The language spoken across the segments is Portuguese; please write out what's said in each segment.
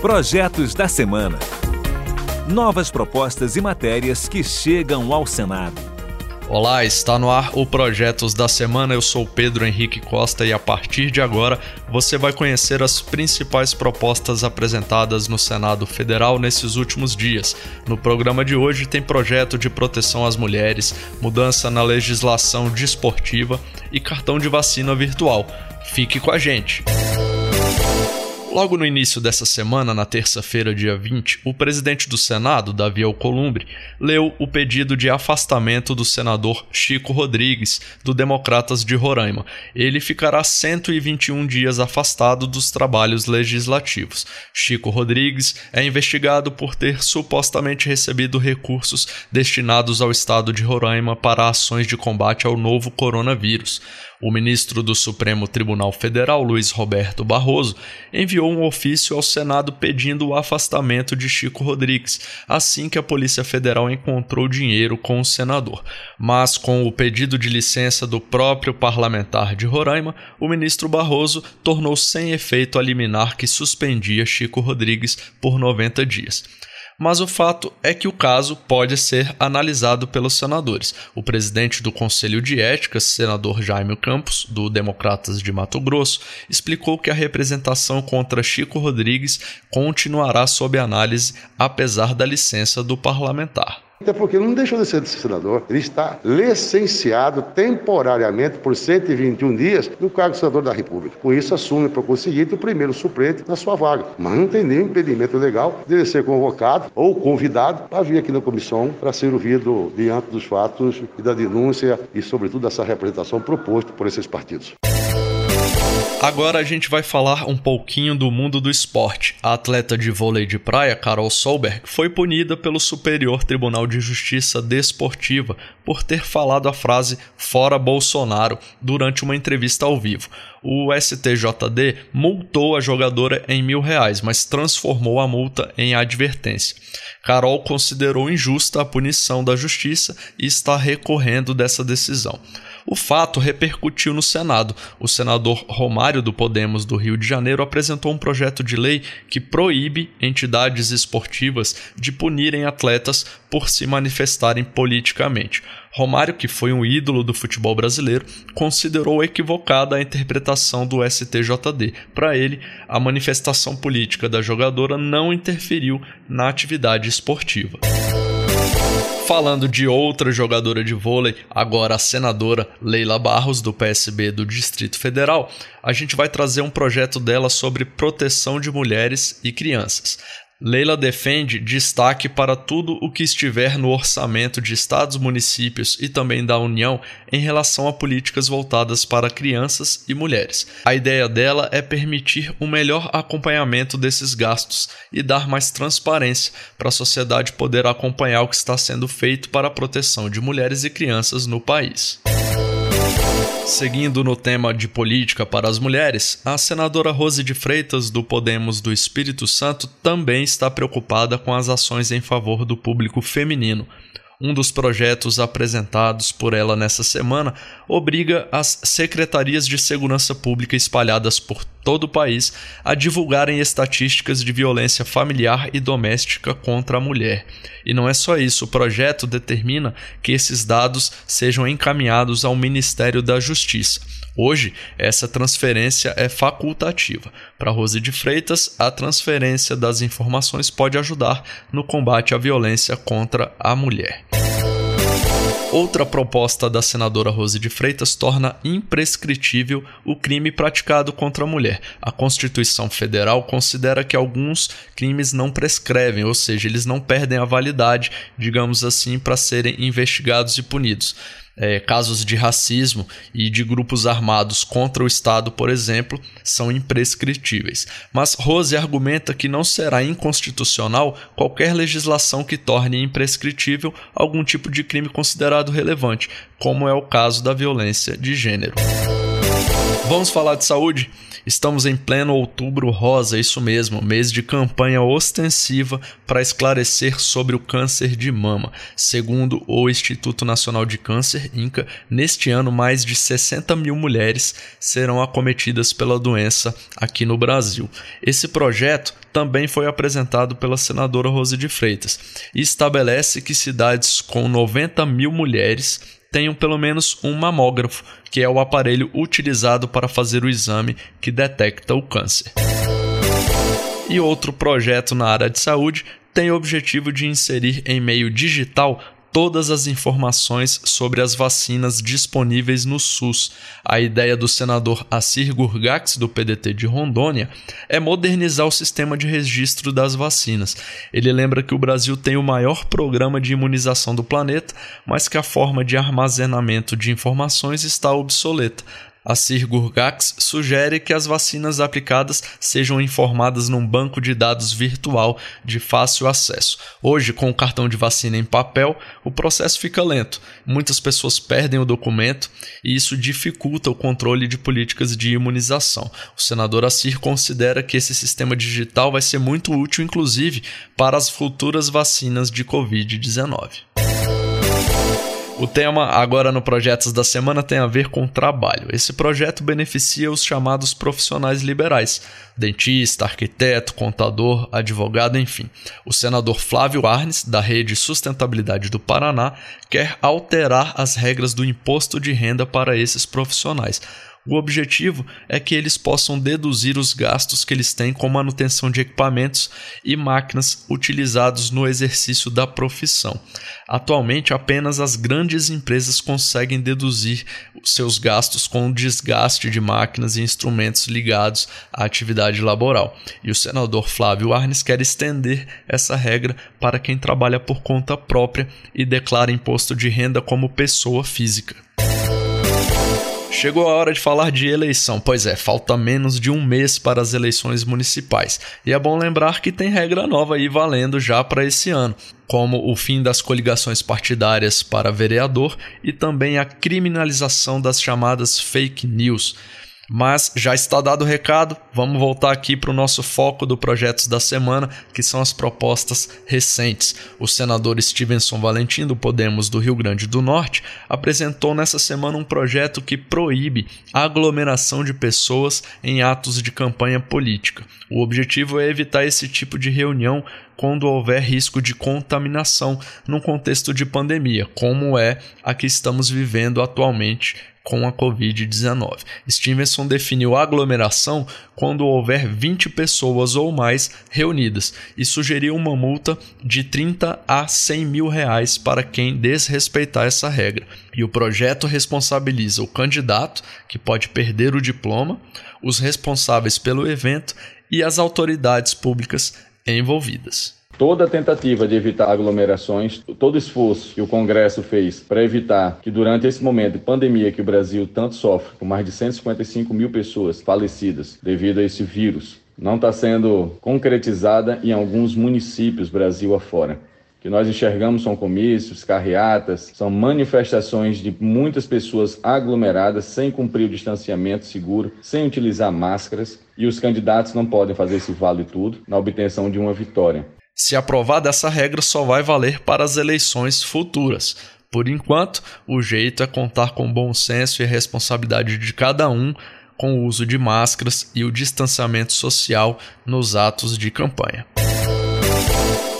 Projetos da Semana. Novas propostas e matérias que chegam ao Senado. Olá, está no ar o Projetos da Semana. Eu sou Pedro Henrique Costa e a partir de agora você vai conhecer as principais propostas apresentadas no Senado Federal nesses últimos dias. No programa de hoje tem projeto de proteção às mulheres, mudança na legislação desportiva e cartão de vacina virtual. Fique com a gente. Logo no início dessa semana, na terça-feira, dia 20, o presidente do Senado, Davi Alcolumbre, leu o pedido de afastamento do senador Chico Rodrigues, do Democratas de Roraima. Ele ficará 121 dias afastado dos trabalhos legislativos. Chico Rodrigues é investigado por ter supostamente recebido recursos destinados ao estado de Roraima para ações de combate ao novo coronavírus. O ministro do Supremo Tribunal Federal, Luiz Roberto Barroso, enviou um ofício ao Senado pedindo o afastamento de Chico Rodrigues, assim que a Polícia Federal encontrou dinheiro com o senador. Mas, com o pedido de licença do próprio parlamentar de Roraima, o ministro Barroso tornou sem efeito a liminar que suspendia Chico Rodrigues por 90 dias mas o fato é que o caso pode ser analisado pelos senadores. O presidente do Conselho de Ética, senador Jaime Campos, do Democratas de Mato Grosso, explicou que a representação contra Chico Rodrigues continuará sob análise apesar da licença do parlamentar. Até porque não deixou de ser senador. Ele está licenciado temporariamente por 121 dias no cargo de senador da República. Com isso, assume para o seguinte o primeiro suplente na sua vaga. Mas não tem nenhum impedimento legal de ele ser convocado ou convidado para vir aqui na comissão para ser ouvido diante dos fatos e da denúncia e, sobretudo, dessa representação proposta por esses partidos. Agora a gente vai falar um pouquinho do mundo do esporte. A atleta de vôlei de praia, Carol Solberg, foi punida pelo Superior Tribunal de Justiça Desportiva por ter falado a frase fora Bolsonaro durante uma entrevista ao vivo. O STJD multou a jogadora em mil reais, mas transformou a multa em advertência. Carol considerou injusta a punição da justiça e está recorrendo dessa decisão. O fato repercutiu no Senado. O senador Romário do Podemos do Rio de Janeiro apresentou um projeto de lei que proíbe entidades esportivas de punirem atletas por se manifestarem politicamente. Romário, que foi um ídolo do futebol brasileiro, considerou equivocada a interpretação do STJD. Para ele, a manifestação política da jogadora não interferiu na atividade esportiva. Falando de outra jogadora de vôlei, agora a senadora Leila Barros, do PSB do Distrito Federal, a gente vai trazer um projeto dela sobre proteção de mulheres e crianças. Leila defende destaque para tudo o que estiver no orçamento de estados, municípios e também da União em relação a políticas voltadas para crianças e mulheres. A ideia dela é permitir um melhor acompanhamento desses gastos e dar mais transparência para a sociedade poder acompanhar o que está sendo feito para a proteção de mulheres e crianças no país. Seguindo no tema de política para as mulheres, a senadora Rose de Freitas, do Podemos do Espírito Santo, também está preocupada com as ações em favor do público feminino. Um dos projetos apresentados por ela nessa semana obriga as secretarias de segurança pública espalhadas por todo o país a divulgarem estatísticas de violência familiar e doméstica contra a mulher. E não é só isso, o projeto determina que esses dados sejam encaminhados ao Ministério da Justiça. Hoje, essa transferência é facultativa. Para Rose de Freitas, a transferência das informações pode ajudar no combate à violência contra a mulher. Outra proposta da senadora Rose de Freitas torna imprescritível o crime praticado contra a mulher. A Constituição Federal considera que alguns crimes não prescrevem, ou seja, eles não perdem a validade, digamos assim, para serem investigados e punidos é, casos de racismo e de grupos armados contra o Estado, por exemplo, são imprescritíveis. Mas Rose argumenta que não será inconstitucional qualquer legislação que torne imprescritível algum tipo de crime considerado relevante, como é o caso da violência de gênero. Vamos falar de saúde? Estamos em pleno outubro rosa, isso mesmo, mês de campanha ostensiva para esclarecer sobre o câncer de mama. Segundo o Instituto Nacional de Câncer, INCA, neste ano mais de 60 mil mulheres serão acometidas pela doença aqui no Brasil. Esse projeto também foi apresentado pela senadora Rose de Freitas e estabelece que cidades com 90 mil mulheres tenham pelo menos um mamógrafo, que é o aparelho utilizado para fazer o exame que detecta o câncer. E outro projeto na área de saúde tem o objetivo de inserir em meio digital todas as informações sobre as vacinas disponíveis no SUS. A ideia do senador Assir Gurgax, do PDT de Rondônia, é modernizar o sistema de registro das vacinas. Ele lembra que o Brasil tem o maior programa de imunização do planeta, mas que a forma de armazenamento de informações está obsoleta. A Sir Gurgax sugere que as vacinas aplicadas sejam informadas num banco de dados virtual de fácil acesso. Hoje, com o cartão de vacina em papel, o processo fica lento. Muitas pessoas perdem o documento e isso dificulta o controle de políticas de imunização. O senador Assir considera que esse sistema digital vai ser muito útil, inclusive, para as futuras vacinas de Covid-19. O tema agora no Projetos da Semana tem a ver com trabalho. Esse projeto beneficia os chamados profissionais liberais: dentista, arquiteto, contador, advogado, enfim. O senador Flávio Arnes, da Rede Sustentabilidade do Paraná, quer alterar as regras do imposto de renda para esses profissionais o objetivo é que eles possam deduzir os gastos que eles têm com manutenção de equipamentos e máquinas utilizados no exercício da profissão. Atualmente, apenas as grandes empresas conseguem deduzir seus gastos com o desgaste de máquinas e instrumentos ligados à atividade laboral. E o senador Flávio Arnes quer estender essa regra para quem trabalha por conta própria e declara imposto de renda como pessoa física. Chegou a hora de falar de eleição. Pois é, falta menos de um mês para as eleições municipais. E é bom lembrar que tem regra nova aí valendo já para esse ano, como o fim das coligações partidárias para vereador e também a criminalização das chamadas fake news. Mas já está dado o recado, vamos voltar aqui para o nosso foco do Projetos da Semana, que são as propostas recentes. O senador Stevenson Valentim, do Podemos do Rio Grande do Norte, apresentou nessa semana um projeto que proíbe a aglomeração de pessoas em atos de campanha política. O objetivo é evitar esse tipo de reunião quando houver risco de contaminação num contexto de pandemia, como é a que estamos vivendo atualmente com a Covid-19. Stevenson definiu aglomeração quando houver 20 pessoas ou mais reunidas e sugeriu uma multa de 30 a 100 mil reais para quem desrespeitar essa regra. E o projeto responsabiliza o candidato, que pode perder o diploma, os responsáveis pelo evento e as autoridades públicas envolvidas. Toda tentativa de evitar aglomerações, todo esforço que o Congresso fez para evitar que durante esse momento de pandemia que o Brasil tanto sofre, com mais de 155 mil pessoas falecidas devido a esse vírus, não está sendo concretizada em alguns municípios Brasil afora. Que nós enxergamos são comícios, carreatas, são manifestações de muitas pessoas aglomeradas sem cumprir o distanciamento seguro, sem utilizar máscaras, e os candidatos não podem fazer esse vale tudo na obtenção de uma vitória. Se aprovada essa regra, só vai valer para as eleições futuras. Por enquanto, o jeito é contar com bom senso e a responsabilidade de cada um com o uso de máscaras e o distanciamento social nos atos de campanha.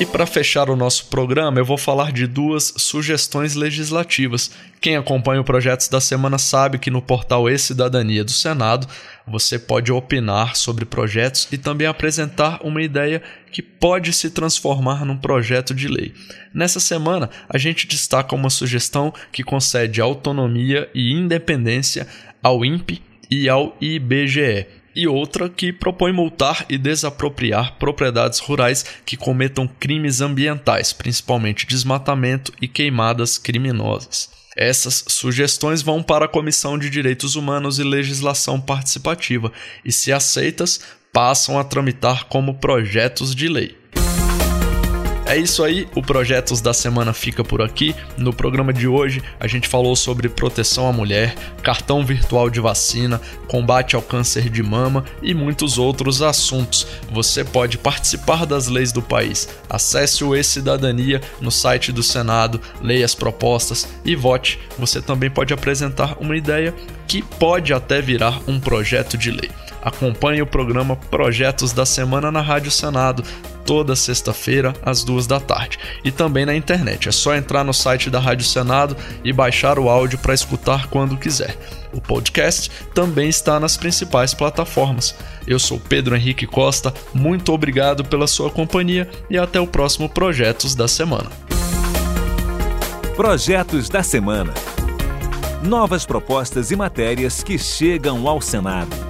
E para fechar o nosso programa, eu vou falar de duas sugestões legislativas. Quem acompanha o Projetos da Semana sabe que no portal E-Cidadania do Senado você pode opinar sobre projetos e também apresentar uma ideia que pode se transformar num projeto de lei. Nessa semana, a gente destaca uma sugestão que concede autonomia e independência ao INPE e ao IBGE e outra que propõe multar e desapropriar propriedades rurais que cometam crimes ambientais, principalmente desmatamento e queimadas criminosas. Essas sugestões vão para a Comissão de Direitos Humanos e Legislação Participativa e, se aceitas, passam a tramitar como projetos de lei. É isso aí, o Projetos da Semana fica por aqui. No programa de hoje, a gente falou sobre proteção à mulher, cartão virtual de vacina, combate ao câncer de mama e muitos outros assuntos. Você pode participar das leis do país. Acesse o E-Cidadania no site do Senado, leia as propostas e vote. Você também pode apresentar uma ideia que pode até virar um projeto de lei. Acompanhe o programa Projetos da Semana na Rádio Senado toda sexta-feira às duas da tarde e também na internet. É só entrar no site da Rádio Senado e baixar o áudio para escutar quando quiser. O podcast também está nas principais plataformas. Eu sou Pedro Henrique Costa, muito obrigado pela sua companhia e até o próximo Projetos da Semana. Projetos da Semana. Novas propostas e matérias que chegam ao Senado.